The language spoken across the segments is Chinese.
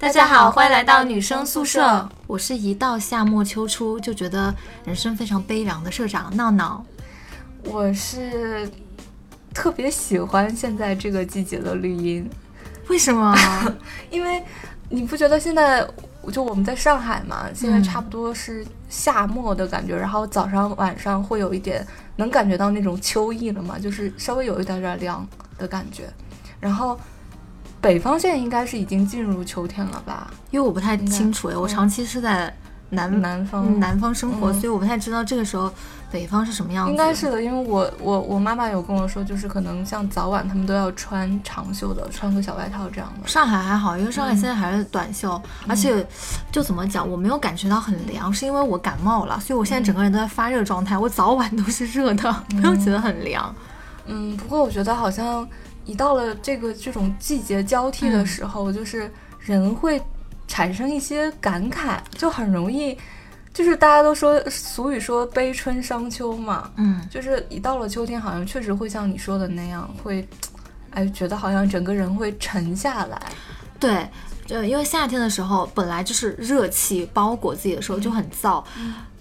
大家好，欢迎来到女生宿舍。我是一到夏末秋初就觉得人生非常悲凉的社长闹闹。我是特别喜欢现在这个季节的绿荫，为什么？因为你不觉得现在就我们在上海嘛，现在差不多是夏末的感觉，然后早上晚上会有一点能感觉到那种秋意了嘛，就是稍微有一点点凉的感觉，然后。北方现在应该是已经进入秋天了吧？因为我不太清楚哎，我长期是在南南方南方生活，所以我不太知道这个时候北方是什么样子。应该是的，因为我我我妈妈有跟我说，就是可能像早晚他们都要穿长袖的，穿个小外套这样的。上海还好，因为上海现在还是短袖，而且就怎么讲，我没有感觉到很凉，是因为我感冒了，所以我现在整个人都在发热状态，我早晚都是热的，没有觉得很凉。嗯，不过我觉得好像。一到了这个这种季节交替的时候，就是人会产生一些感慨，就很容易，就是大家都说俗语说悲春伤秋嘛，嗯，就是一到了秋天，好像确实会像你说的那样，会，哎，觉得好像整个人会沉下来。对，就因为夏天的时候本来就是热气包裹自己的时候就很燥，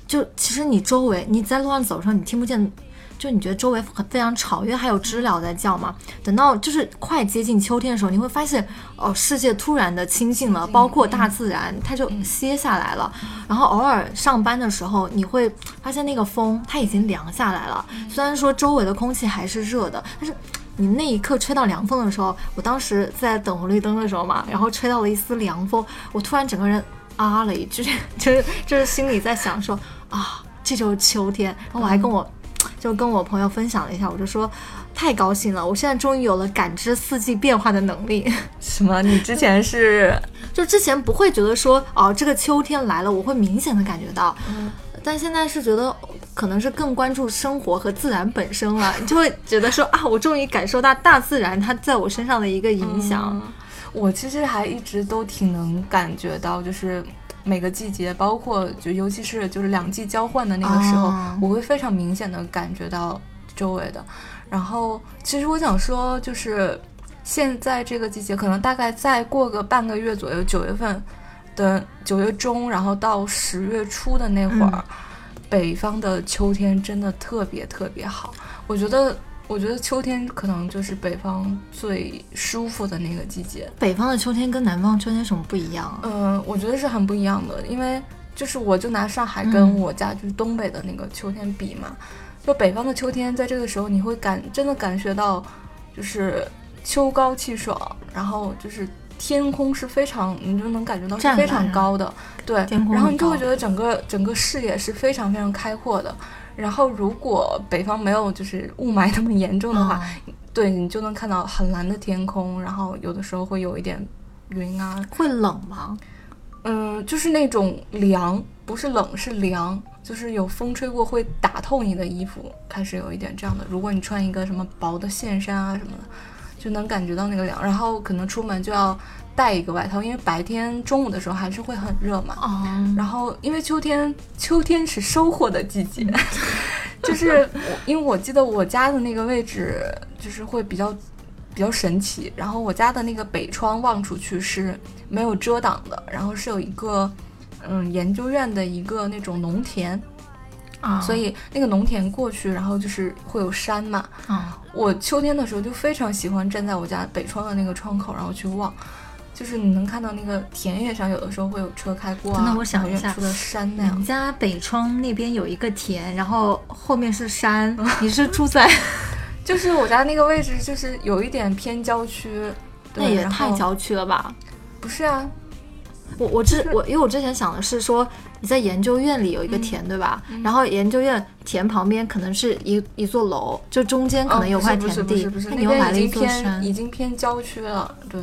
就其实你周围你在路上走的时候，你听不见。就你觉得周围很非常吵，因为还有知了在叫嘛。等到就是快接近秋天的时候，你会发现哦，世界突然的清静了，包括大自然，它就歇下来了。然后偶尔上班的时候，你会发现那个风它已经凉下来了。虽然说周围的空气还是热的，但是你那一刻吹到凉风的时候，我当时在等红绿灯的时候嘛，然后吹到了一丝凉风，我突然整个人啊了一句，就是就是心里在想说啊，这就是秋天。然后我还跟我。就跟我朋友分享了一下，我就说太高兴了，我现在终于有了感知四季变化的能力。什么？你之前是就之前不会觉得说哦，这个秋天来了，我会明显的感觉到，但现在是觉得可能是更关注生活和自然本身了，你 就会觉得说啊，我终于感受到大自然它在我身上的一个影响。我其实还一直都挺能感觉到，就是。每个季节，包括就尤其是就是两季交换的那个时候，我会非常明显的感觉到周围的。然后，其实我想说，就是现在这个季节，可能大概再过个半个月左右，九月份的九月中，然后到十月初的那会儿，北方的秋天真的特别特别好，我觉得。我觉得秋天可能就是北方最舒服的那个季节。北方的秋天跟南方秋天什么不一样？嗯，我觉得是很不一样的，因为就是我就拿上海跟我家就是东北的那个秋天比嘛，就北方的秋天在这个时候你会感真的感觉到就是秋高气爽，然后就是天空是非常你就能感觉到是非常高的，对，然后你就会觉得整个整个视野是非常非常开阔的。然后，如果北方没有就是雾霾那么严重的话，对你就能看到很蓝的天空。然后有的时候会有一点云啊，会冷吗？嗯，就是那种凉，不是冷，是凉，就是有风吹过会打透你的衣服，开始有一点这样的。如果你穿一个什么薄的线衫啊什么的，就能感觉到那个凉。然后可能出门就要。带一个外套，因为白天中午的时候还是会很热嘛。哦。然后，因为秋天，秋天是收获的季节，就是，因为我记得我家的那个位置就是会比较比较神奇。然后我家的那个北窗望出去是没有遮挡的，然后是有一个嗯研究院的一个那种农田啊，所以那个农田过去，然后就是会有山嘛。啊。我秋天的时候就非常喜欢站在我家北窗的那个窗口，然后去望。就是你能看到那个田野上，有的时候会有车开过啊。那我想一下，的山那样。你家北窗那边有一个田，然后后面是山。你是住在？就是我家那个位置，就是有一点偏郊区。那也太郊区了吧？不是啊，我我之我因为我之前想的是说你在研究院里有一个田，对吧？然后研究院田旁边可能是一一座楼，就中间可能有块田地。不是不是不是，那边已经偏已经偏郊区了，对。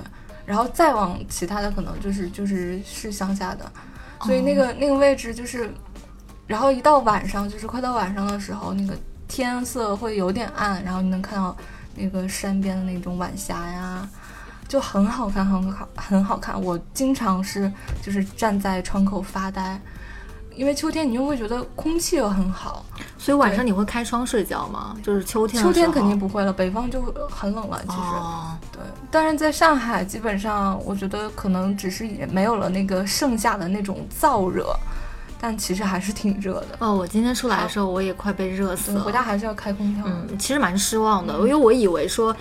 然后再往其他的可能就是就是是乡下的，所以那个那个位置就是，然后一到晚上就是快到晚上的时候，那个天色会有点暗，然后你能看到那个山边的那种晚霞呀，就很好看，很好很好看。我经常是就是站在窗口发呆，因为秋天你又会觉得空气又很好，所以晚上你会开窗睡觉吗？就是秋天，秋天肯定不会了，北方就很冷了。其实，对，但是在上海，基本上我觉得可能只是也没有了那个盛夏的那种燥热，但其实还是挺热的。哦，我今天出来的时候，我也快被热死了，回家还是要开空调。嗯，其实蛮失望的，因为我以为说。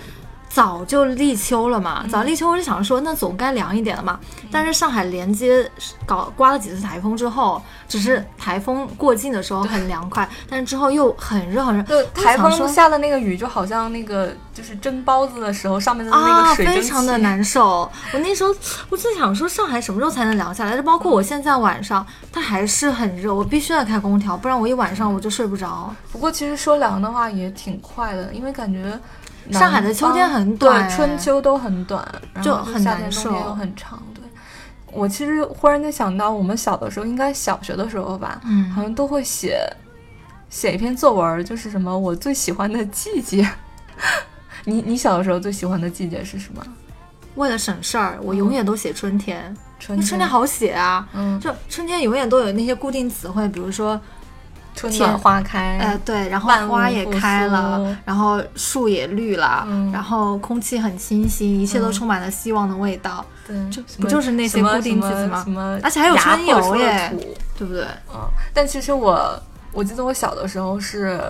早就立秋了嘛，早立秋我就想说，那总该凉一点了嘛。但是上海连接搞刮了几次台风之后，只是台风过境的时候很凉快，但是之后又很热很热。对，台风下的那个雨就好像那个就是蒸包子的时候上面的那个水蒸气，非常的难受。我那时候我就想说，上海什么时候才能凉下来？就包括我现在晚上，它还是很热，我必须要开空调，不然我一晚上我就睡不着。不过其实说凉的话也挺快的，因为感觉。上海的秋天很短，对，春秋都很短，就很难受。冬天又很长，对。我其实忽然间想到，我们小的时候，应该小学的时候吧，嗯，好像都会写写一篇作文，就是什么我最喜欢的季节。你你小的时候最喜欢的季节是什么？为了省事儿，我永远都写春天。春春天好写啊，嗯，就春天永远都有那些固定词汇，比如说。春暖花开，哎，对，然后花也开了，然后树也绿了，然后空气很清新，一切都充满了希望的味道。对，就不就是那些固定句子吗？什么？而且还有春游耶，对不对？嗯。但其实我，我记得我小的时候是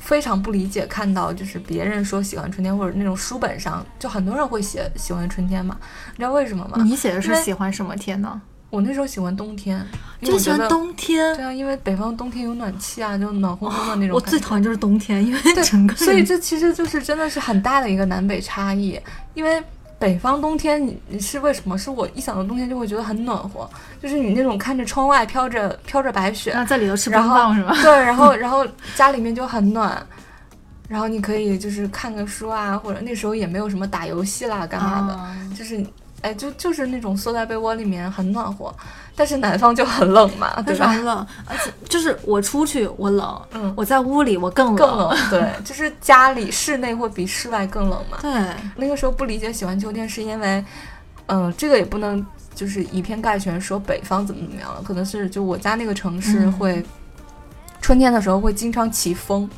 非常不理解，看到就是别人说喜欢春天，或者那种书本上就很多人会写喜欢春天嘛？你知道为什么吗？你写的是喜欢什么天呢？我那时候喜欢冬天，就喜欢冬天。对啊，因为北方冬天有暖气啊，就暖烘烘的那种。我最讨厌就是冬天，因为整个。所以这其实就是真的是很大的一个南北差异。因为北方冬天，你你是为什么？是我一想到冬天就会觉得很暖和，就是你那种看着窗外飘着飘着白雪，那在里头吃冰棒是吧？对，然后然后家里面就很暖，然后你可以就是看个书啊，或者那时候也没有什么打游戏啦干嘛的，就是。哎，就就是那种缩在被窝里面很暖和，但是南方就很冷嘛，对吧？很冷，而且就是我出去我冷，嗯，我在屋里我更冷，更冷，对，就是家里室内会比室外更冷嘛。对，那个时候不理解喜欢秋天，是因为，嗯，这个也不能就是以偏概全说北方怎么怎么样了，可能是就我家那个城市会，春天的时候会经常起风，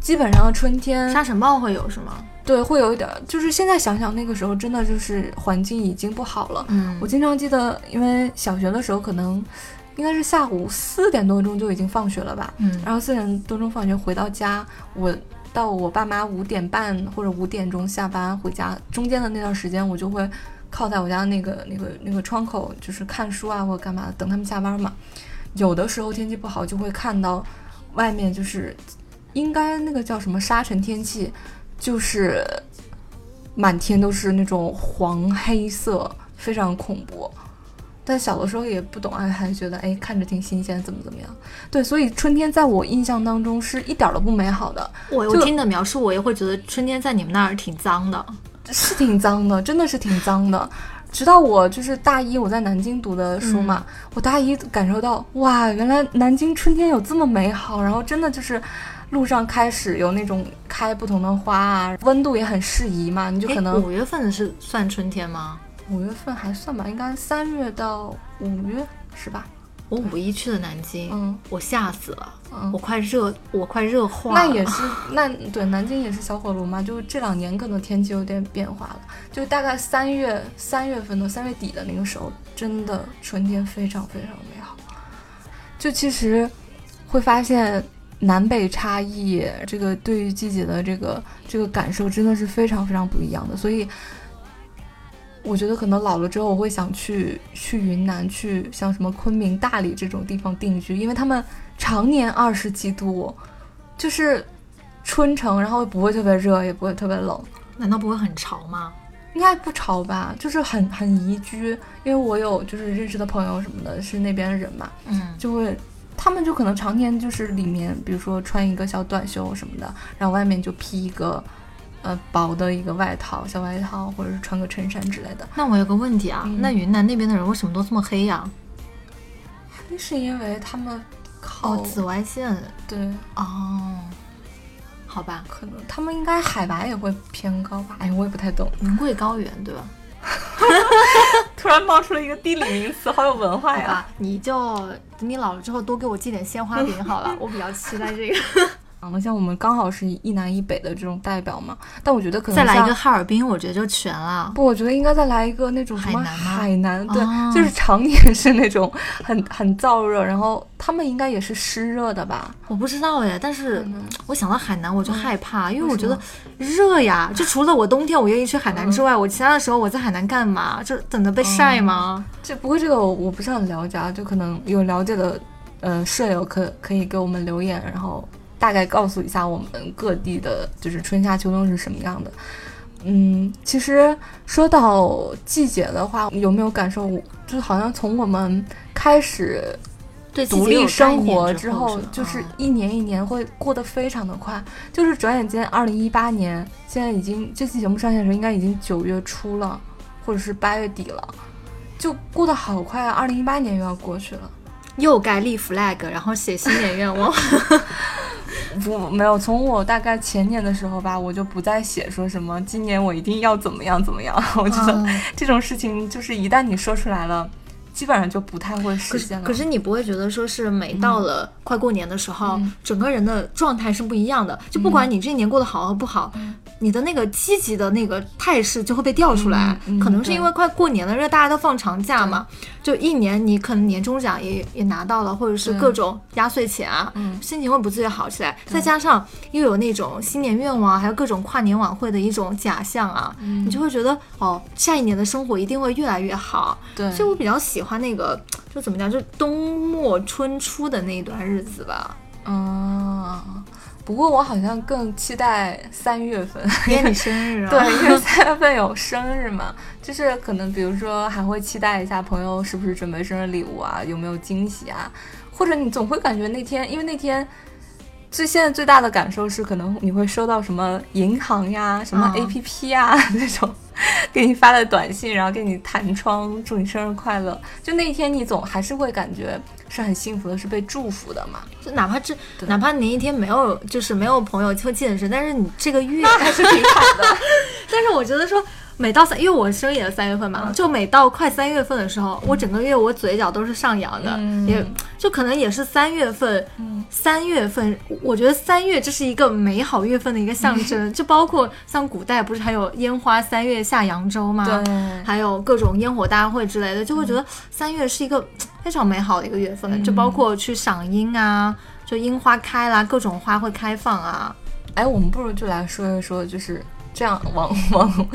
基本上春天沙尘暴会有是吗？对，会有一点，就是现在想想那个时候，真的就是环境已经不好了。嗯，我经常记得，因为小学的时候可能应该是下午四点多钟就已经放学了吧。嗯，然后四点多钟放学回到家，我到我爸妈五点半或者五点钟下班回家，中间的那段时间，我就会靠在我家那个那个那个窗口，就是看书啊或者干嘛，等他们下班嘛。有的时候天气不好，就会看到外面就是应该那个叫什么沙尘天气。就是满天都是那种黄黑色，非常恐怖。但小的时候也不懂爱，还觉得哎，看着挺新鲜，怎么怎么样？对，所以春天在我印象当中是一点都不美好的。我我听的描述，我也会觉得春天在你们那儿挺脏的，是挺脏的，真的是挺脏的。直到我就是大一，我在南京读的书嘛，我大一感受到哇，原来南京春天有这么美好，然后真的就是。路上开始有那种开不同的花啊，温度也很适宜嘛，你就可能五月份是算春天吗？五月份还算吧，应该三月到五月是吧？我五一去的南京，嗯，我吓死了，嗯，我快热，我快热化了。那也是，那对南京也是小火炉嘛，就这两年可能天气有点变化了，就大概三月三月份到三月底的那个时候，真的春天非常非常美好，就其实会发现。南北差异，这个对于季节的这个这个感受真的是非常非常不一样的，所以我觉得可能老了之后我会想去去云南，去像什么昆明、大理这种地方定居，因为他们常年二十几度，就是春城，然后不会特别热，也不会特别冷，难道不会很潮吗？应该不潮吧，就是很很宜居，因为我有就是认识的朋友什么的，是那边的人嘛，嗯，就会。他们就可能常年就是里面，比如说穿一个小短袖什么的，然后外面就披一个，呃，薄的一个外套、小外套，或者是穿个衬衫之类的。那我有个问题啊，那云南那边的人为什么都这么黑呀？黑是因为他们靠紫外线。对。哦。好吧，可能他们应该海拔也会偏高吧？哎，我也不太懂。云贵高原，对吧？突然冒出了一个地理名词，好有文化呀！你就等你老了之后多给我寄点鲜花饼好了，我比较期待这个。那像我们刚好是一南一北的这种代表嘛，但我觉得可能再来一个哈尔滨，我觉得就全了。不，我觉得应该再来一个那种什么海南，对，就是常年是那种很很燥热，然后他们应该也是湿热的吧？我不知道哎，但是我想到海南我就害怕，因为我觉得热呀。就除了我冬天我愿意去海南之外，我其他的时候我在海南干嘛？就等着被晒吗？这不过这个我不是很了解，啊，就可能有了解的呃舍友可可以给我们留言，然后。大概告诉一下我们各地的，就是春夏秋冬是什么样的。嗯，其实说到季节的话，有没有感受？就好像从我们开始独立生活之后，就是一年一年会过得非常的快。就是转眼间，二零一八年现在已经这期节目上线的时候，应该已经九月初了，或者是八月底了，就过得好快啊！二零一八年又要过去了，又该立 flag，然后写新年愿望。不，没有。从我大概前年的时候吧，我就不再写说什么今年我一定要怎么样怎么样。我觉得这种事情就是一旦你说出来了。基本上就不太会实现了。可是你不会觉得说是每到了快过年的时候，整个人的状态是不一样的。就不管你这一年过得好和不好，你的那个积极的那个态势就会被调出来。可能是因为快过年了，因为大家都放长假嘛，就一年你可能年终奖也也拿到了，或者是各种压岁钱啊，心情会不自觉好起来。再加上又有那种新年愿望，还有各种跨年晚会的一种假象啊，你就会觉得哦，下一年的生活一定会越来越好。对，所以我比较喜。欢那个就怎么讲，就冬末春初的那一段日子吧。嗯，不过我好像更期待三月份，因为你生日啊。对，因为三月份有生日嘛，就是可能比如说还会期待一下朋友是不是准备生日礼物啊，有没有惊喜啊，或者你总会感觉那天，因为那天最现在最大的感受是，可能你会收到什么银行呀、什么 APP 呀 那种。给你发的短信，然后给你弹窗，祝你生日快乐。就那一天，你总还是会感觉是很幸福的，是被祝福的嘛。就哪怕这，哪怕你一天没有，就是没有朋友会健身，但是你这个月还是挺好的。但是我觉得说。每到三，因为我生日也是三月份嘛，就每到快三月份的时候，我整个月我嘴角都是上扬的，也就可能也是三月份。三月份，我觉得三月这是一个美好月份的一个象征，就包括像古代不是还有烟花三月下扬州嘛？还有各种烟火大会之类的，就会觉得三月是一个非常美好的一个月份，就包括去赏樱啊，就樱花开啦，各种花会开放啊。哎，我们不如就来说一说，就是。这样往往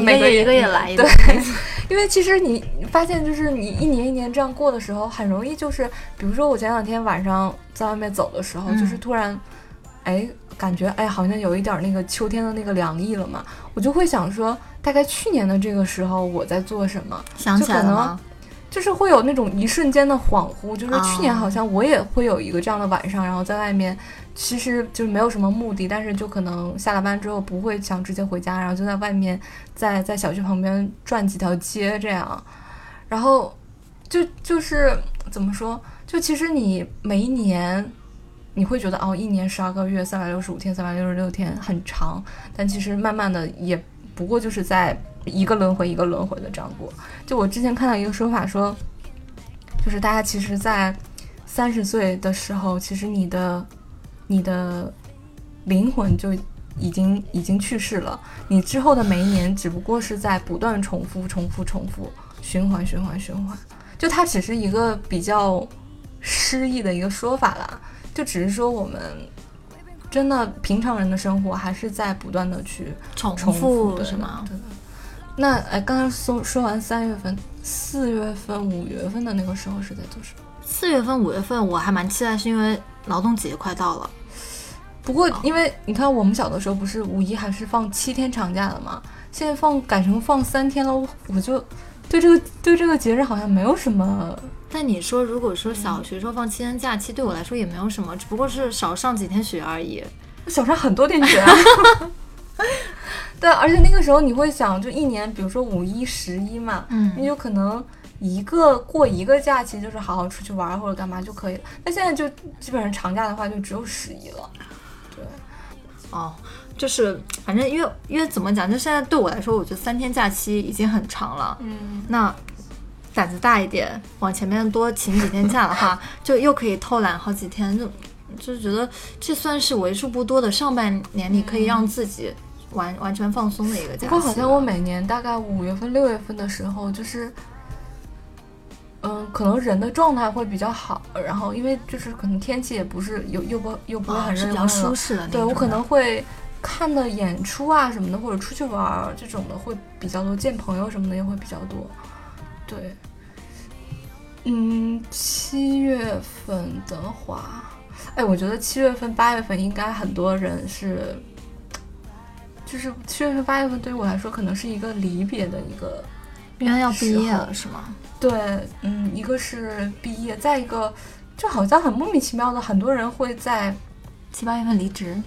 每个月一个月来一对，因为其实你发现就是你一年一年这样过的时候，很容易就是，比如说我前两天晚上在外面走的时候，就是突然，哎，感觉哎好像有一点那个秋天的那个凉意了嘛，我就会想说，大概去年的这个时候我在做什么？想起来了就是会有那种一瞬间的恍惚，就是去年好像我也会有一个这样的晚上，然后在外面。其实就是没有什么目的，但是就可能下了班之后不会想直接回家，然后就在外面，在在小区旁边转几条街这样，然后就就是怎么说，就其实你每一年你会觉得哦，一年十二个月，三百六十五天，三百六十六天很长，但其实慢慢的也不过就是在一个轮回一个轮回的这样过。就我之前看到一个说法说，就是大家其实，在三十岁的时候，其实你的。你的灵魂就已经已经去世了，你之后的每一年只不过是在不断重复、重复、重复、循环、循环、循环。就它只是一个比较诗意的一个说法啦，就只是说我们真的平常人的生活还是在不断的去重复，是吗？对。那哎，刚刚说说完三月份、四月份、五月份的那个时候是在做什么？四月份、五月份我还蛮期待，是因为劳动节快到了。不过，因为你看，我们小的时候不是五一还是放七天长假的嘛？现在放改成放三天了，我就对这个对这个节日好像没有什么。但你说，如果说小学时候放七天假期，对我来说也没有什么，只不过是少上几天学而已。少上很多天学。啊 对，而且那个时候你会想，就一年，比如说五一、十一嘛，嗯，你就可能一个过一个假期，就是好好出去玩或者干嘛就可以了。那现在就基本上长假的话，就只有十一了。哦，就是反正因为因为怎么讲，就现在对我来说，我觉得三天假期已经很长了。嗯，那胆子大一点，往前面多请几天假的话，就又可以偷懒好几天，就就觉得这算是为数不多的上半年里可以让自己完完全放松的一个假期。不过好像我每年大概五月份、六月份的时候，就是。嗯，可能人的状态会比较好，然后因为就是可能天气也不是又又不又不会很热，比较舒适的。对我可能会看的演出啊什么的，或者出去玩这种的会比较多，见朋友什么的也会比较多。对，嗯，七月份的话，哎，我觉得七月份、八月份应该很多人是，就是七月份、八月份对于我来说，可能是一个离别的一个。因为要毕业了是吗？对，嗯，一个是毕业，再一个就好像很莫名其妙的，很多人会在七八月份离职。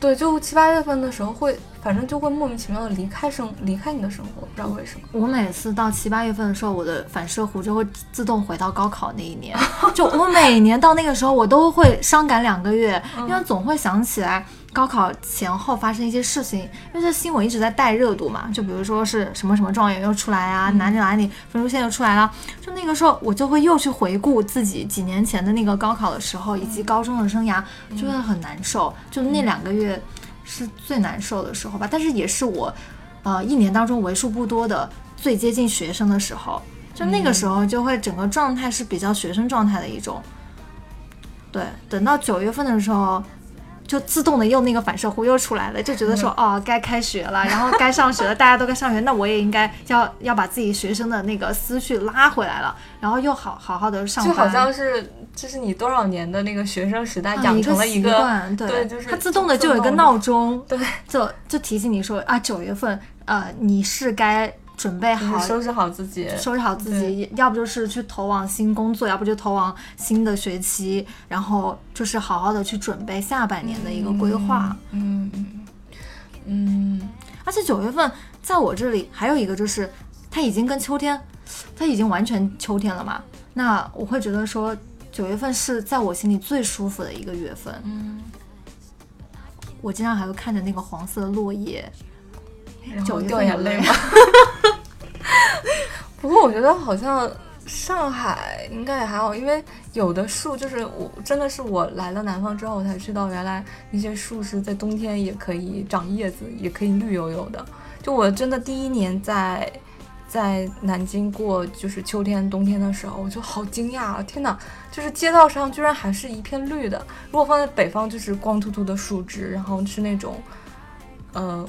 对，就七八月份的时候会，反正就会莫名其妙的离开生，离开你的生活，不知道为什么。我每次到七八月份的时候，我的反射弧就会自动回到高考那一年。就我每年到那个时候，我都会伤感两个月，因为总会想起来。高考前后发生一些事情，因为这新闻一直在带热度嘛，就比如说是什么什么状元又出来啊，哪里哪里分数线又出来了，就那个时候我就会又去回顾自己几年前的那个高考的时候，以及高中的生涯，就会很难受，就那两个月是最难受的时候吧，但是也是我，呃，一年当中为数不多的最接近学生的时候，就那个时候就会整个状态是比较学生状态的一种，对，等到九月份的时候。就自动的又那个反射弧又出来了，就觉得说哦，该开学了，然后该上学了，大家都该上学，那我也应该要要把自己学生的那个思绪拉回来了，然后又好好好的上班。就好像是这是你多少年的那个学生时代养成了一个对，就是它自动的就有一个闹钟，对，就就提醒你说啊，九月份呃你是该。准备好，收拾好自己，收拾好自己，要不就是去投往新工作，要不就投往新的学期，然后就是好好的去准备下半年的一个规划。嗯嗯嗯。而且九月份在我这里还有一个就是，它已经跟秋天，它已经完全秋天了嘛。那我会觉得说，九月份是在我心里最舒服的一个月份。嗯。我经常还会看着那个黄色的落叶。就掉眼泪吗？不过我觉得好像上海应该也还好，因为有的树就是我真的是我来了南方之后我才知道，原来那些树是在冬天也可以长叶子，也可以绿油油的。就我真的第一年在在南京过就是秋天冬天的时候，我就好惊讶啊！天哪，就是街道上居然还是一片绿的。如果放在北方，就是光秃秃的树枝，然后是那种呃。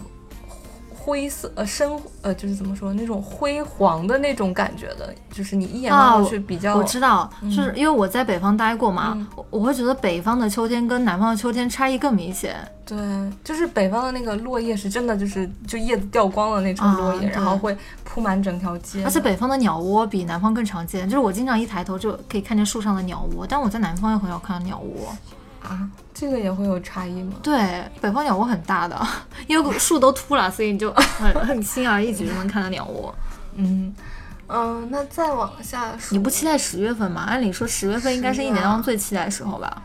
灰色呃深呃就是怎么说那种灰黄的那种感觉的，就是你一眼望过去比较。我知道，就是因为我在北方待过嘛，我我会觉得北方的秋天跟南方的秋天差异更明显。对，就是北方的那个落叶是真的，就是就叶子掉光了那种落叶，然后会铺满整条街。而且北方的鸟窝比南方更常见，就是我经常一抬头就可以看见树上的鸟窝，但我在南方又很少看到鸟窝。啊，这个也会有差异吗？对，北方鸟窝很大的，因为树都秃了，所以你就很 很轻而易举就能看到鸟窝。嗯嗯，那再往下，你不期待十月份吗？按理说十月份应该是一年当中最期待的时候吧，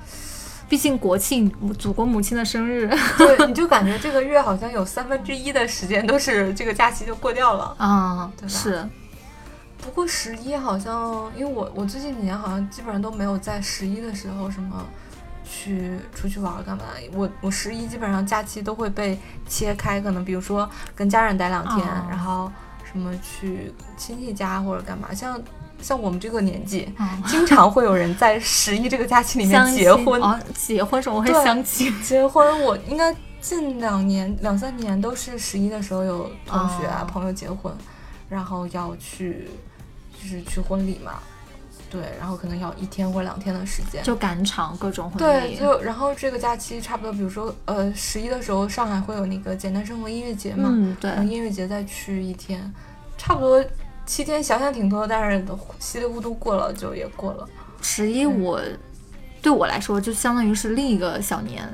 毕竟国庆，祖国母亲的生日。对，你就感觉这个月好像有三分之一的时间都是这个假期就过掉了啊，对吧？是。不过十一好像，因为我我最近几年好像基本上都没有在十一的时候什么。去出去玩干嘛？我我十一基本上假期都会被切开，可能比如说跟家人待两天，然后什么去亲戚家或者干嘛。像像我们这个年纪，经常会有人在十一这个假期里面 结婚。结婚时候会相亲。结婚我应该近两年两三年都是十一的时候有同学啊朋友结婚，然后要去就是去婚礼嘛。对，然后可能要一天或两天的时间，就赶场各种婚礼。对，就然后这个假期差不多，比如说呃十一的时候，上海会有那个简单生活音乐节嘛，嗯，对，音乐节再去一天，差不多七天，想想挺多，但是稀里糊涂过了就也过了。十一我对我来说就相当于是另一个小年，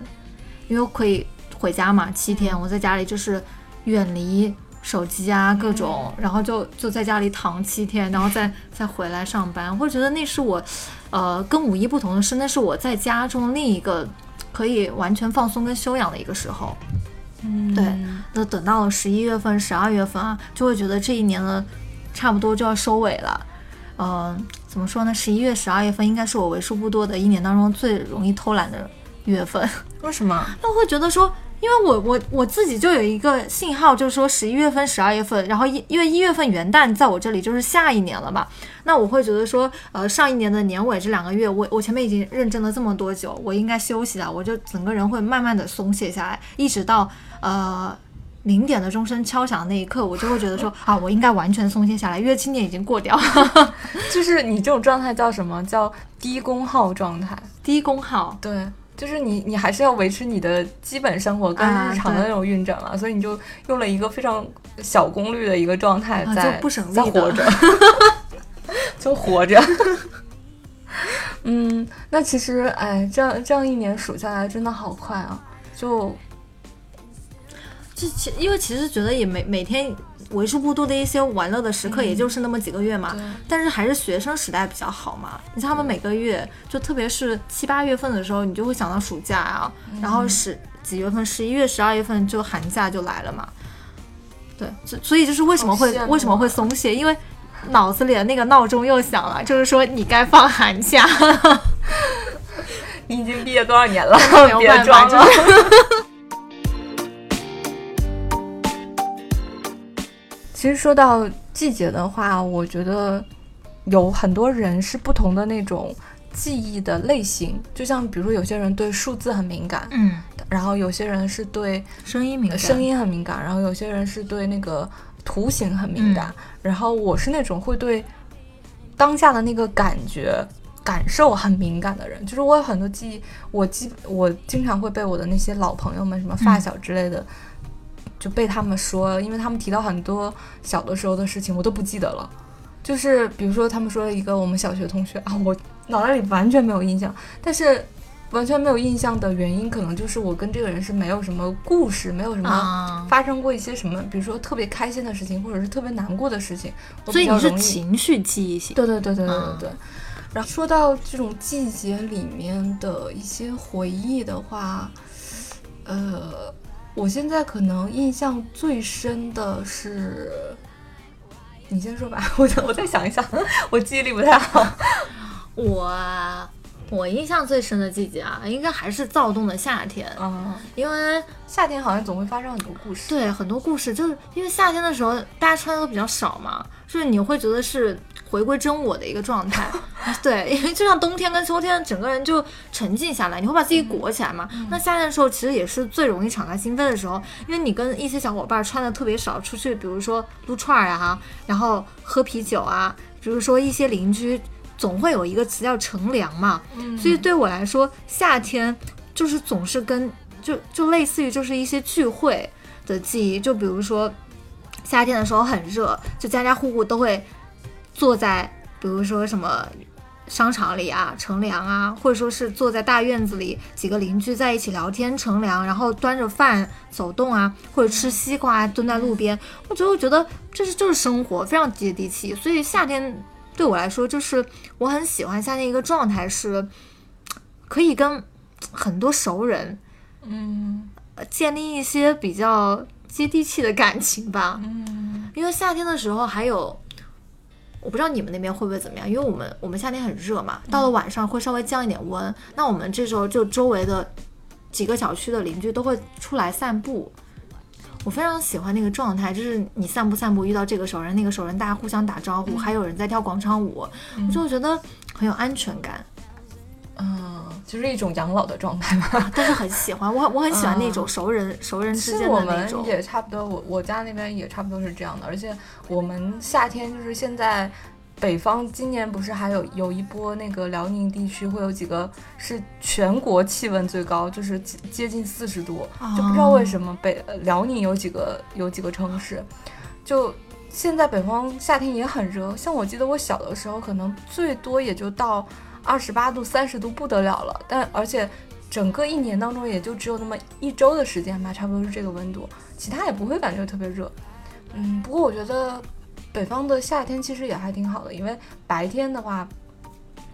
因为可以回家嘛，七天我在家里就是远离。手机啊，各种，然后就就在家里躺七天，然后再 再回来上班。会觉得那是我，呃，跟五一不同的是，那是我在家中另一个可以完全放松跟休养的一个时候。嗯，对。那等到了十一月份、十二月份啊，就会觉得这一年呢，差不多就要收尾了。呃，怎么说呢？十一月、十二月份应该是我为数不多的一年当中最容易偷懒的月份。为什么？那我会觉得说。因为我我我自己就有一个信号，就是说十一月份、十二月份，然后一因为一月份元旦在我这里就是下一年了嘛，那我会觉得说，呃，上一年的年尾这两个月，我我前面已经认真了这么多久，我应该休息了，我就整个人会慢慢的松懈下来，一直到呃零点的钟声敲响的那一刻，我就会觉得说啊，我应该完全松懈下来，因为今年已经过掉了，就是你这种状态叫什么叫低功耗状态？低功耗，对。就是你，你还是要维持你的基本生活跟日常的那种运转嘛，所以你就用了一个非常小功率的一个状态在不省力活着，就活着。嗯，那其实，哎，这样这样一年数下来真的好快啊！就，就其因为其实觉得也没每天。为数不多的一些玩乐的时刻，也就是那么几个月嘛。但是还是学生时代比较好嘛。你像他们每个月，就特别是七八月份的时候，你就会想到暑假啊。然后十几月份，十一月、十二月份就寒假就来了嘛。对，所所以就是为什么会为什么会松懈？因为脑子里的那个闹钟又响了，就是说你该放寒假。你 已经毕业多少年了？别装了。其实说到季节的话，我觉得有很多人是不同的那种记忆的类型，就像比如说有些人对数字很敏感，嗯，然后有些人是对声音敏感，声音很敏感，然后有些人是对那个图形很敏感，然后我是那种会对当下的那个感觉感受很敏感的人，就是我有很多记忆，我记我经常会被我的那些老朋友们，什么发小之类的。就被他们说，因为他们提到很多小的时候的事情，我都不记得了。就是比如说，他们说一个我们小学同学啊，我脑袋里完全没有印象。但是完全没有印象的原因，可能就是我跟这个人是没有什么故事，没有什么发生过一些什么，比如说特别开心的事情，或者是特别难过的事情。所以你是情绪记忆型。对对对对对对对。然后说到这种季节里面的一些回忆的话，呃。我现在可能印象最深的是，你先说吧，我我再想一想，我记忆力不太好。我我印象最深的季节啊，应该还是躁动的夏天啊，因为夏天好像总会发生很多故事。对，很多故事，就是因为夏天的时候大家穿的都比较少嘛，就是你会觉得是。回归真我的一个状态，对，因为就像冬天跟秋天，整个人就沉静下来，你会把自己裹起来嘛。那夏天的时候，其实也是最容易敞开心扉的时候，因为你跟一些小伙伴穿的特别少，出去，比如说撸串儿啊，然后喝啤酒啊，比如说一些邻居，总会有一个词叫乘凉嘛。所以对我来说，夏天就是总是跟就就类似于就是一些聚会的记忆，就比如说夏天的时候很热，就家家户户都会。坐在比如说什么商场里啊乘凉啊，或者说是坐在大院子里，几个邻居在一起聊天乘凉，然后端着饭走动啊，或者吃西瓜蹲在路边，我就会觉得这是就是生活，非常接地气。所以夏天对我来说，就是我很喜欢夏天一个状态是，可以跟很多熟人，嗯，建立一些比较接地气的感情吧。嗯，因为夏天的时候还有。我不知道你们那边会不会怎么样，因为我们我们夏天很热嘛，到了晚上会稍微降一点温。那我们这时候就周围的几个小区的邻居都会出来散步，我非常喜欢那个状态，就是你散步散步遇到这个熟人那个熟人，大家互相打招呼，还有人在跳广场舞，我就觉得很有安全感。嗯，就是一种养老的状态吧，但是很喜欢我，我很喜欢那种熟人熟人之间的那种。我们也差不多，我我家那边也差不多是这样的。而且我们夏天就是现在北方，今年不是还有有一波那个辽宁地区会有几个是全国气温最高，就是接近四十度，就不知道为什么北辽宁有几个有几个城市，就现在北方夏天也很热。像我记得我小的时候，可能最多也就到。二十八度、三十度不得了了，但而且整个一年当中也就只有那么一周的时间吧，差不多是这个温度，其他也不会感觉特别热。嗯，不过我觉得北方的夏天其实也还挺好的，因为白天的话，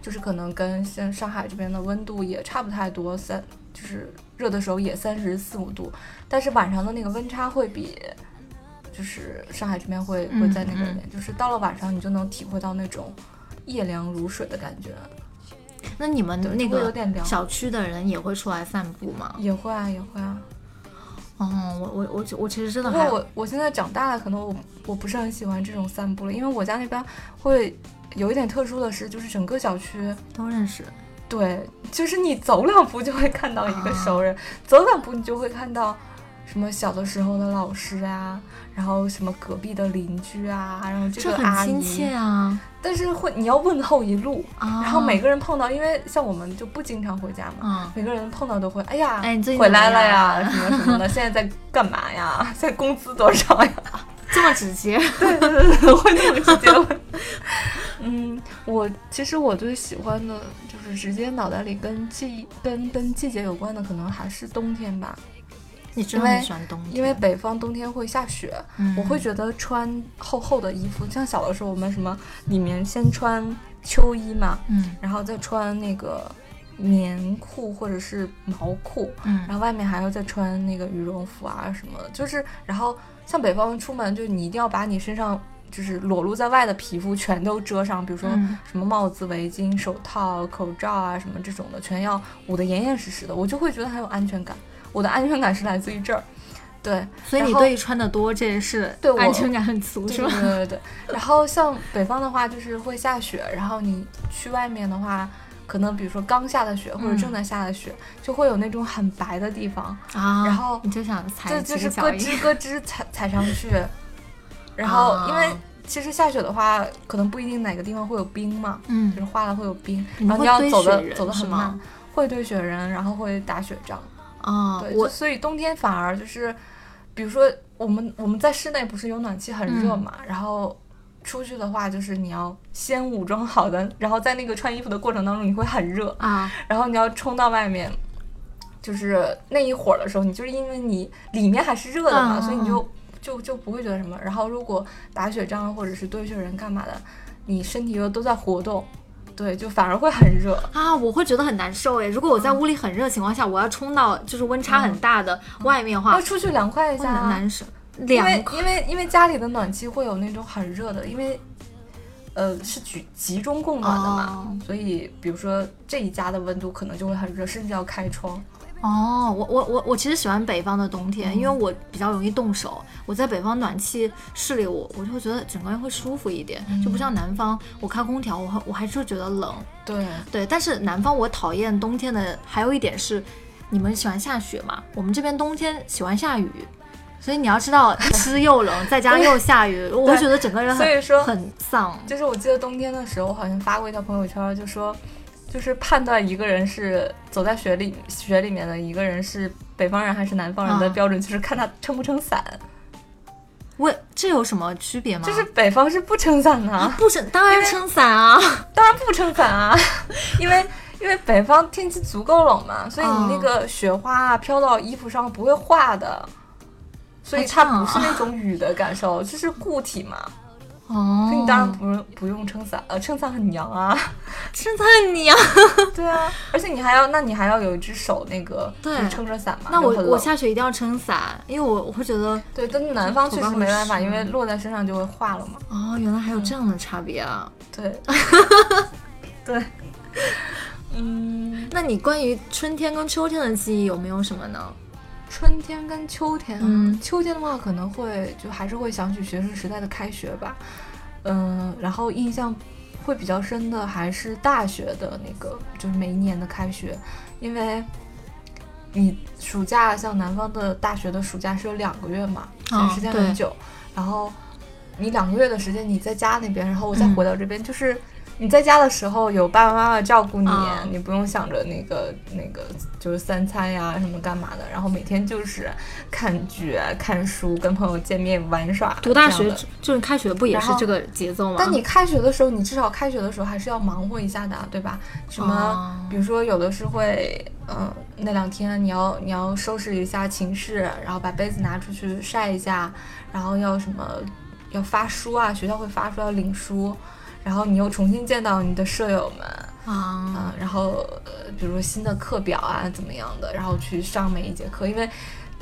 就是可能跟像上海这边的温度也差不太多，三就是热的时候也三十四五度，但是晚上的那个温差会比就是上海这边会会在那个点，就是到了晚上你就能体会到那种。夜凉如水的感觉。那你们那个小区的人也会出来散步吗？也会啊，也会啊。哦，我我我我其实真的不还过我我现在长大了，可能我我不是很喜欢这种散步了，因为我家那边会有一点特殊的是，就是整个小区，都认识。对，就是你走两步就会看到一个熟人，走两步你就会看到什么小的时候的老师啊，然后什么隔壁的邻居啊，然后这这个阿姨，切啊！但是会你要问候一路，啊，然后每个人碰到，因为像我们就不经常回家嘛。嗯，每个人碰到都会，哎呀，哎你最近回来了呀，什么什么的，现在在干嘛呀？现在工资多少呀？这么直接，对对对对，会那么直接问。嗯，我其实我最喜欢的就是直接脑袋里跟季跟跟季节有关的，可能还是冬天吧，你真的因为很喜欢冬天，因为北方冬天会下雪，嗯。我会觉得穿厚厚的衣服，像小的时候我们什么里面先穿秋衣嘛，嗯。然后再穿那个棉裤或者是毛裤，嗯。然后外面还要再穿那个羽绒服啊什么的，就是然后像北方出门，就你一定要把你身上就是裸露在外的皮肤全都遮上，比如说嗯。什么帽子、围巾、手套、口罩啊什么这种的，全要捂得严严实实的，我就会觉得很有安全感。我的安全感是来自于这儿，对，所以你对穿的多，这也是对我安全感很足，对是吧？对对对对。然后像北方的话，就是会下雪，然后你去外面的话，可能比如说刚下的雪或者正在下的雪，就会有那种很白的地方，啊，然后你就想踩就是咯吱咯吱踩踩上去，然后因为啊其实下雪的话，可能不一定哪个地方会有冰嘛，嗯就是化了会有冰，然后你要走的走的很慢，会堆雪人，然后会打雪仗。啊，对，我就所以冬天反而就是，比如说我们我们在室内不是有暖气很热嗯。嘛，然后出去的话就是你要先武装好的，然后在那个穿衣服的过程当中你会很热，啊，然后你要冲到外面，就是那一会儿的时候，你就是因为你里面还是热的嘛，嗯所以你就就就不会觉得什么。然后如果打雪仗或者是堆雪人干嘛的，你身体又都在活动，对，就反而会很热。啊，我会觉得很难受诶。如果我在屋里很热的情况下，我要冲到就是温差很大的外面的话要，出去凉快一下啊，很难受。因为因为因为家里的暖气会有那种很热的，因为呃是集集中供暖的嘛，哦所以比如说这一家的温度可能就会很热，甚至要开窗。哦，我我我我其实喜欢北方的冬天，因为我比较容易冻手。我在北方暖气室里，我我就会觉得整个人会舒服一点，就不像南方，我开空调，我还我还是会觉得冷。对，对，但是南方我讨厌冬天的还有一点是，你们喜欢下雪嘛？我们这边冬天喜欢下雨，所以你要知道湿又冷，在家又下雨，我会觉得整个人很所以说很丧。就是我记得冬天的时候，我好像发过一条朋友圈，就说，就是判断一个人是走在雪里雪里面的一个人是北方人还是南方人的啊标准，就是看他撑不撑伞。问这有什么区别吗？就是北方是不撑伞的，不撑，当然撑伞啊。当然不撑伞啊，因为因为北方天气足够冷嘛，所以你那个雪花啊飘到衣服上不会化的，所以它不是那种雨的感受，就是固体嘛。哦，所以你当然不用不用撑伞，呃，撑伞很娘啊。撑伞很娘。对啊，而且你还要，那你还要有一只手那个对就是撑着伞嘛。那我我下雪一定要撑伞，因为我我会觉得对，但南方确实没办法，因为落在身上就会化了嘛。哦，原来还有这样的差别啊。对，对，嗯，那你关于春天跟秋天的记忆有没有什么呢？春天跟秋天，嗯。秋天的话可能会就还是会想起学生时代的开学吧，嗯，然后印象会比较深的还是大学的那个，就是每一年的开学，因为你暑假像南方的大学的暑假是有两个月嘛，哦时间很久，然后你两个月的时间你在家那边，然后我再嗯。回到这边，就是。你在家的时候有爸爸妈妈照顾你，啊你不用想着那个那个就是三餐呀什么干嘛的，然后每天就是看剧、看书、跟朋友见面、玩耍。读大学就是开学不也是这个节奏吗？但你开学的时候，你至少开学的时候还是要忙活一下的，对吧？什么，哦比如说有的是会，嗯、那两天你要你要收拾一下寝室，然后把杯子拿出去晒一下，然后要什么要发书啊，学校会发书要领书，然后你又重新见到你的舍友们，啊，嗯，然后呃，比如说新的课表啊怎么样的，然后去上每一节课，因为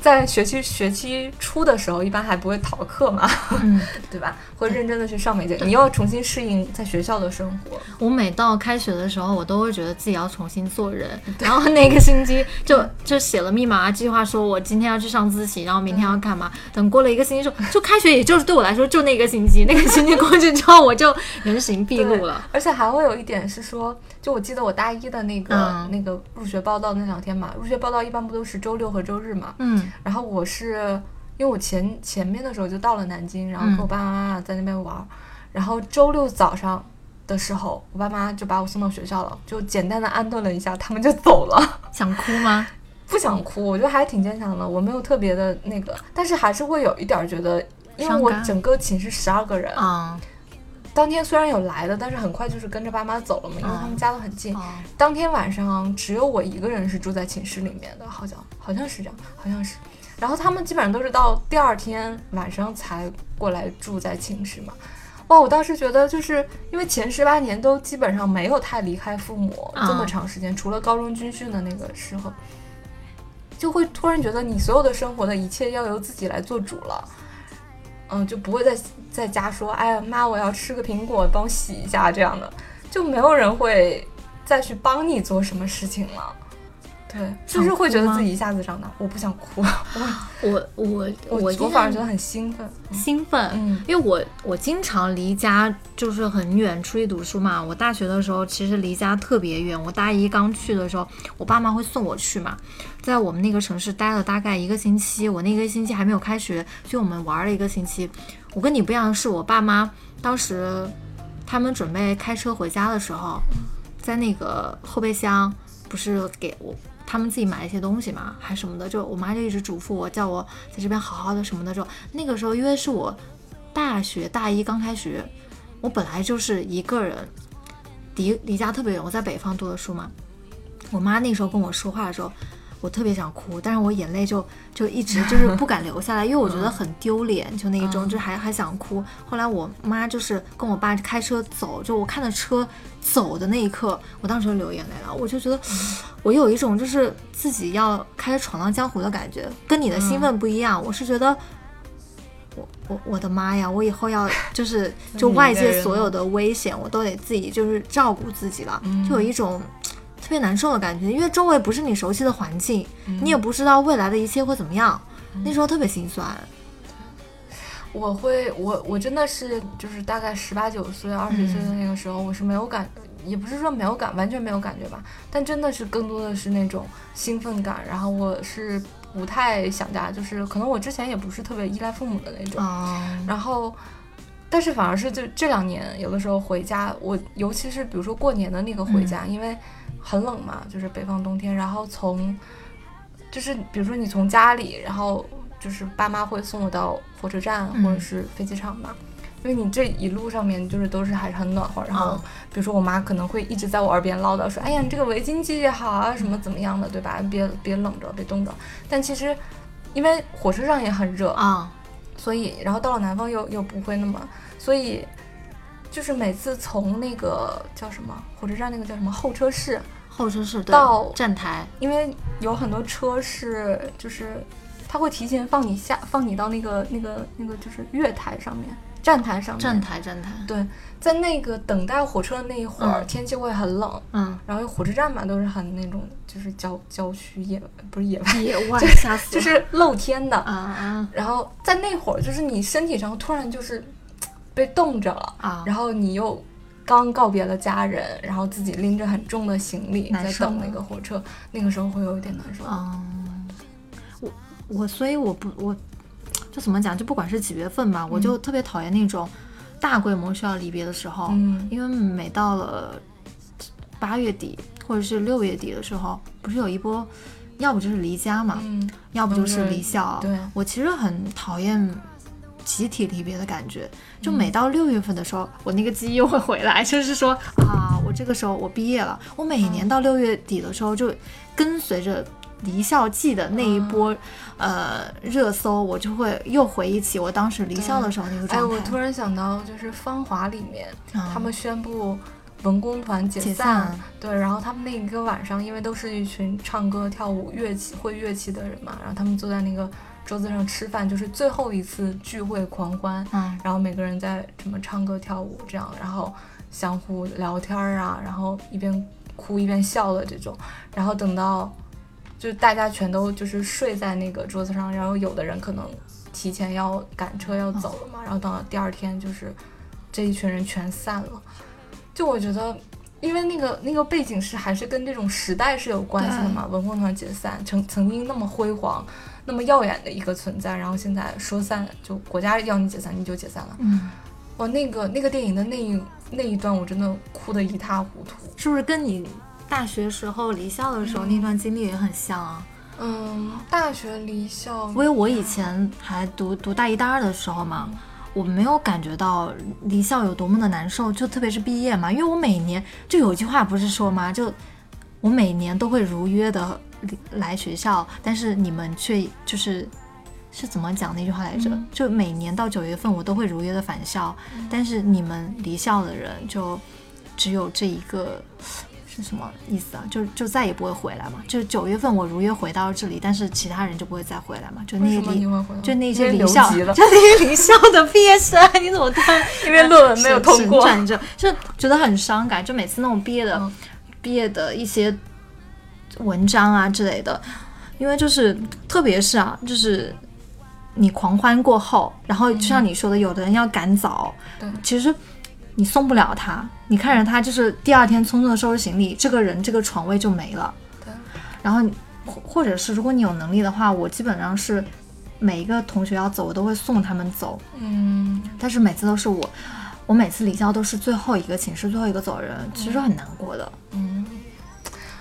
在学期学期初的时候，一般还不会逃课嘛，嗯，对吧？会认真的去上每节。你要重新适应在学校的生活。我每到开学的时候，我都会觉得自己要重新做人。然后那个星期就就写了密码计划，说我今天要去上自习，然后明天要干嘛。等过了一个星期之后，就开学，也就是对我来说就那个星期。那个星期过去之后，我就人形毕露了。而且还会有一点是说，就我记得我大一的那个那个入学报道那两天嘛，入学报道一般不都是周六和周日嘛？嗯。然后我是，因为我前前面的时候就到了南京，然后跟我爸爸妈妈在那边玩，然后周六早上的时候，我爸妈就把我送到学校了，就简单的安顿了一下，他们就走了。想哭吗？不想哭，我觉得还挺坚强的，我没有特别的那个，但是还是会有一点觉得，因为我整个寝室十二个人啊，当天虽然有来的，但是很快就是跟着爸妈走了嘛，因为他们家都很近。当天晚上只有我一个人是住在寝室里面的，好像好像是这样，好像是。然后他们基本上都是到第二天晚上才过来住在寝室嘛。哇，我当时觉得就是因为前十八年都基本上没有太离开父母这么长时间，除了高中军训的那个时候，就会突然觉得你所有的生活的一切要由自己来做主了。嗯，就不会再在家说，哎呀妈，我要吃个苹果，帮我洗一下这样的，就没有人会再去帮你做什么事情了。对，就是会觉得自己一下子长大，我不想哭。我我我我反而觉得很兴奋，兴奋。嗯，因为我我经常离家就是很远出去读书嘛。我大学的时候其实离家特别远。我大一刚去的时候，我爸妈会送我去嘛，在我们那个城市待了大概一个星期。我那个星期还没有开学，所以我们玩了一个星期。我跟你不一样是，我爸妈当时他们准备开车回家的时候，在那个后备箱不是给我。他们自己买了一些东西嘛，还什么的，就我妈就一直嘱咐我，叫我在这边好好的什么的。就那个时候，因为是我大学大一刚开学，我本来就是一个人，离离家特别远，我在北方读的书嘛。我妈那时候跟我说话的时候。我特别想哭，但是我眼泪就就一直就是不敢流下来，因为我觉得很丢脸，就那一种，就还还想哭。后来我妈就是跟我爸开车走，就我看着车走的那一刻，我当时就流眼泪了。我就觉得我有一种就是自己要开始闯荡江湖的感觉，跟你的兴奋不一样。我是觉得，我我我的妈呀，我以后要 就是就外界所有的危险，我都得自己就是照顾自己了，就有一种。特别难受的感觉，因为周围不是你熟悉的环境，你也不知道未来的一切会怎么样，那时候特别心酸。我会，我我真的是就是大概十八九岁、二十岁的那个时候，我是没有感，也不是说没有感，完全没有感觉吧，但真的是更多的是那种兴奋感。然后我是不太想家，就是可能我之前也不是特别依赖父母的那种，然后。但是反而是就这两年，有的时候回家，我尤其是比如说过年的那个回家，因为很冷嘛，就是北方冬天，然后从就是比如说你从家里，然后就是爸妈会送我到火车站或者是飞机场嘛，因为你这一路上面就是都是还是很暖和，然后比如说我妈可能会一直在我耳边唠叨说，哎呀，你这个围巾系好啊，什么怎么样的，对吧？别别冷着，别冻着。但其实因为火车上也很热啊。所以，然后到了南方又又不会那么，所以就是每次从那个叫什么火车站那个叫什么候车室，候车室到站台，因为有很多车是就是他会提前放你下放你到那个那个那个就是月台上面。站台上面，站台站台，对，在那个等待火车的那一会儿，天气会很冷，嗯，然后火车站嘛，都是很那种，就是郊郊区野，不是野外，野外吓死，就是露天的，啊啊，然后在那会儿，就是你身体上突然就是被冻着了啊，然后你又刚告别了家人，然后自己拎着很重的行李在等那个火车，那个时候会有一点难受啊。我我所以我不我。就怎么讲？就不管是几月份吧，我就特别讨厌那种大规模需要离别的时候。嗯，因为每到了八月底或者是六月底的时候，不是有一波，要不就是离家嘛，要不就是离校。对，我其实很讨厌集体离别的感觉。就每到六月份的时候，我那个记忆又会回来，就是说啊，我这个时候我毕业了。我每年到六月底的时候，就跟随着。离校季的那一波，呃，热搜，我就会又回忆起我当时离校的时候那个状态。哎，我突然想到，就是《芳华》里面，他们宣布文工团解解散，散对，然后他们那一个晚上，因为都是一群唱歌、跳舞、乐器会乐器的人嘛，然后他们坐在那个桌子上吃饭，就是最后一次聚会狂欢，嗯，然后每个人在什么唱歌、跳舞这样，然后相互聊天儿啊，然后一边哭一边笑的这种，然后等到就大家全都就是睡在那个桌子上，然后有的人可能提前要赶车要走了嘛，然后等到第二天就是这一群人全散了，就我觉得。因为那个那个背景是还是跟这种时代是有关系的嘛，文工团解散，曾曾经那么辉煌、那么耀眼的一个存在，然后现在说散就国家要你解散你就解散了，嗯，哇，那个那个电影的那一那一段我真的哭得一塌糊涂。是不是跟你大学时候离校的时候那段经历也很像啊？嗯，大学离校，因为我以前还读读大一、大二的时候嘛，我没有感觉到离校有多么的难受，就特别是毕业嘛，因为我每年就有句话不是说嘛？就我每年都会如约的来学校，但是你们却就是是怎么讲那句话来着？嗯就每年到九月份我都会如约的返校，但是你们离校的人就只有这一个。是什么意思啊？就就再也不会回来嘛？就九月份我如约回到这里，但是其他人就不会再回来嘛？就那些离？就那些留离校，就那些离校的毕业生，你怎么看 因为论文没有通过。就觉得很伤感。就每次那种毕业的、嗯毕业的一些文章啊之类的，因为就是特别是啊，就是你狂欢过后，然后就像你说的，有的人要赶早，对其实你送不了他，你看着他就是第二天匆匆的收拾行李，这个人这个床位就没了。对，然后或或者是如果你有能力的话，我基本上是每一个同学要走，我都会送他们走。嗯，但是每次都是我，我每次离校都是最后一个寝室最后一个走人，其实很难过的。嗯，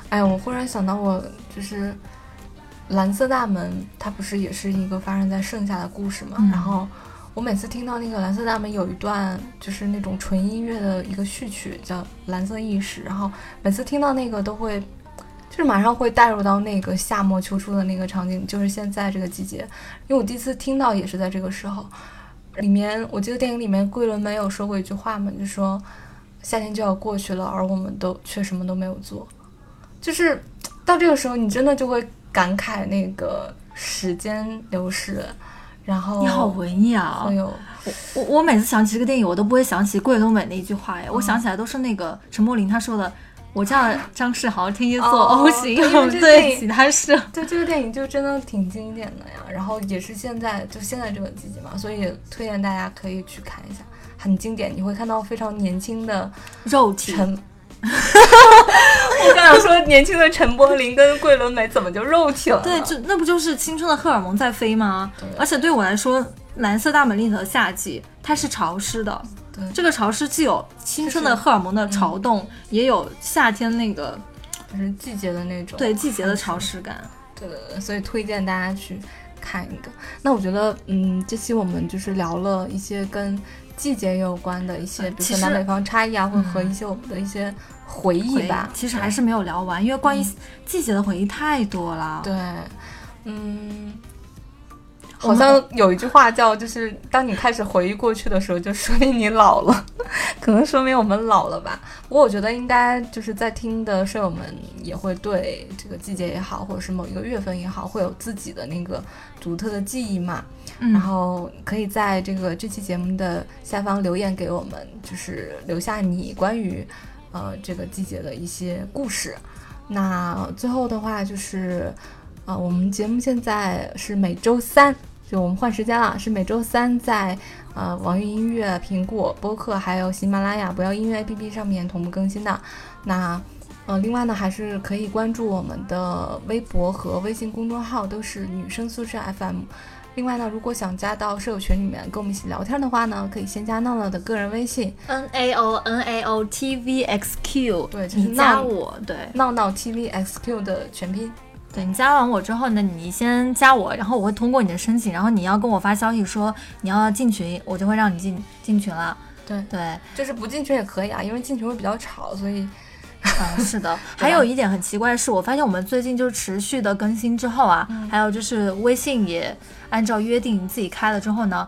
哎，我忽然想到，我就是蓝色大门，它不是也是一个发生在盛夏的故事嘛？嗯然后我每次听到那个蓝色大门有一段就是那种纯音乐的一个序曲，叫《蓝色意识》，然后每次听到那个都会。就是马上会带入到那个夏末秋初的那个场景，就是现在这个季节，因为我第一次听到也是在这个时候。里面我记得电影里面桂纶镁有说过一句话嘛，就说夏天就要过去了，而我们都却什么都没有做。就是到这个时候，你真的就会感慨那个时间流逝，然后你好文艺啊！会有我我我每次想起这个电影，我都不会想起桂纶镁那一句话呀，我想起来都是那个陈柏霖他说的。我叫 张世豪，天蝎座哦 O 型，对其他是对这个电影就真的挺经典的呀，然后也是现在就现在这个季节嘛，所以推荐大家可以去看一下，很经典，你会看到非常年轻的肉体。陈。我刚想说，年轻的陈柏霖跟桂纶镁怎么就肉体了？对，就那不就是青春的荷尔蒙在飞吗对？而且对我来说，蓝色大门里的夏季它是潮湿的，对这个潮湿既有青春的荷尔蒙的潮动，也有夏天那个就是季节的那种对季节的潮湿感。对对对，所以推荐大家去看一个。那我觉得，嗯，这期我们就是聊了一些跟季节有关的一些，比如说南北方差异啊，或者和嗯一些我们的一些回忆吧。其实还是没有聊完，因为关于季节的回忆太多了。对，嗯。好像有一句话叫，就是当你开始回忆过去的时候，就说明你老了，可能说明我们老了吧。不过我觉得应该就是在听的舍友们也会对这个季节也好，或者是某一个月份也好，会有自己的那个独特的记忆嘛。嗯，然后可以在这个这期节目的下方留言给我们，就是留下你关于呃这个季节的一些故事。那最后的话就是，呃，我们节目现在是每周三，就我们换时间了，是每周三在呃网易音乐、苹果播客还有喜马拉雅不要音乐 APP 上面同步更新的。那呃，另外呢，还是可以关注我们的微博和微信公众号，都是女生宿舍 FM。另外呢，如果想加到舍友群里面跟我们一起聊天的话呢，可以先加闹闹的个人微信 N A O N A O T V X Q，对就是加闹我，对闹闹 TVXQ 的全拼。对，你加完我之后呢，你先加我，然后我会通过你的申请，然后你要跟我发消息说你要进群，我就会让你进进群了。对，对，就是不进群也可以啊，因为进群会比较吵，所以嗯，是的。还有一点很奇怪的是，我发现我们最近就持续的更新之后啊，还有就是微信也按照约定自己开了之后呢，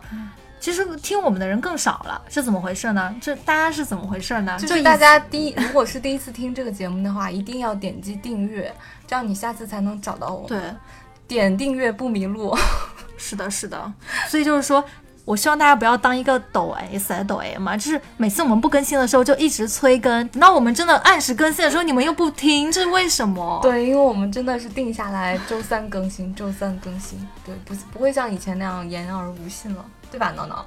其实听我们的人更少了，是怎么回事呢？这大家是怎么回事呢？就是大家第一，如果是第一次听这个节目的话，一定要点击订阅，这样你下次才能找到我。对，点订阅不迷路。是的，是的。所以就是说。我希望大家不要当一个抖 S 抖 M 嘛，就是每次我们不更新的时候就一直催更，等到我们真的按时更新的时候，你们又不听，这是为什么？对，因为我们真的是定下来周三更新，周三更新，对，不不会像以前那样言而无信了，对吧，闹闹？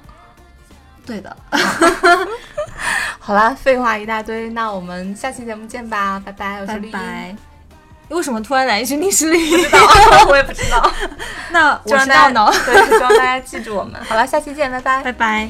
对的。好啦，废话一大堆，那我们下期节目见吧，拜拜，我是绿茵。为什么突然来一句历史里？不知道，我也不知道。那我是闹闹，对，希望大家记住我们。好了，下期见，拜拜，拜拜。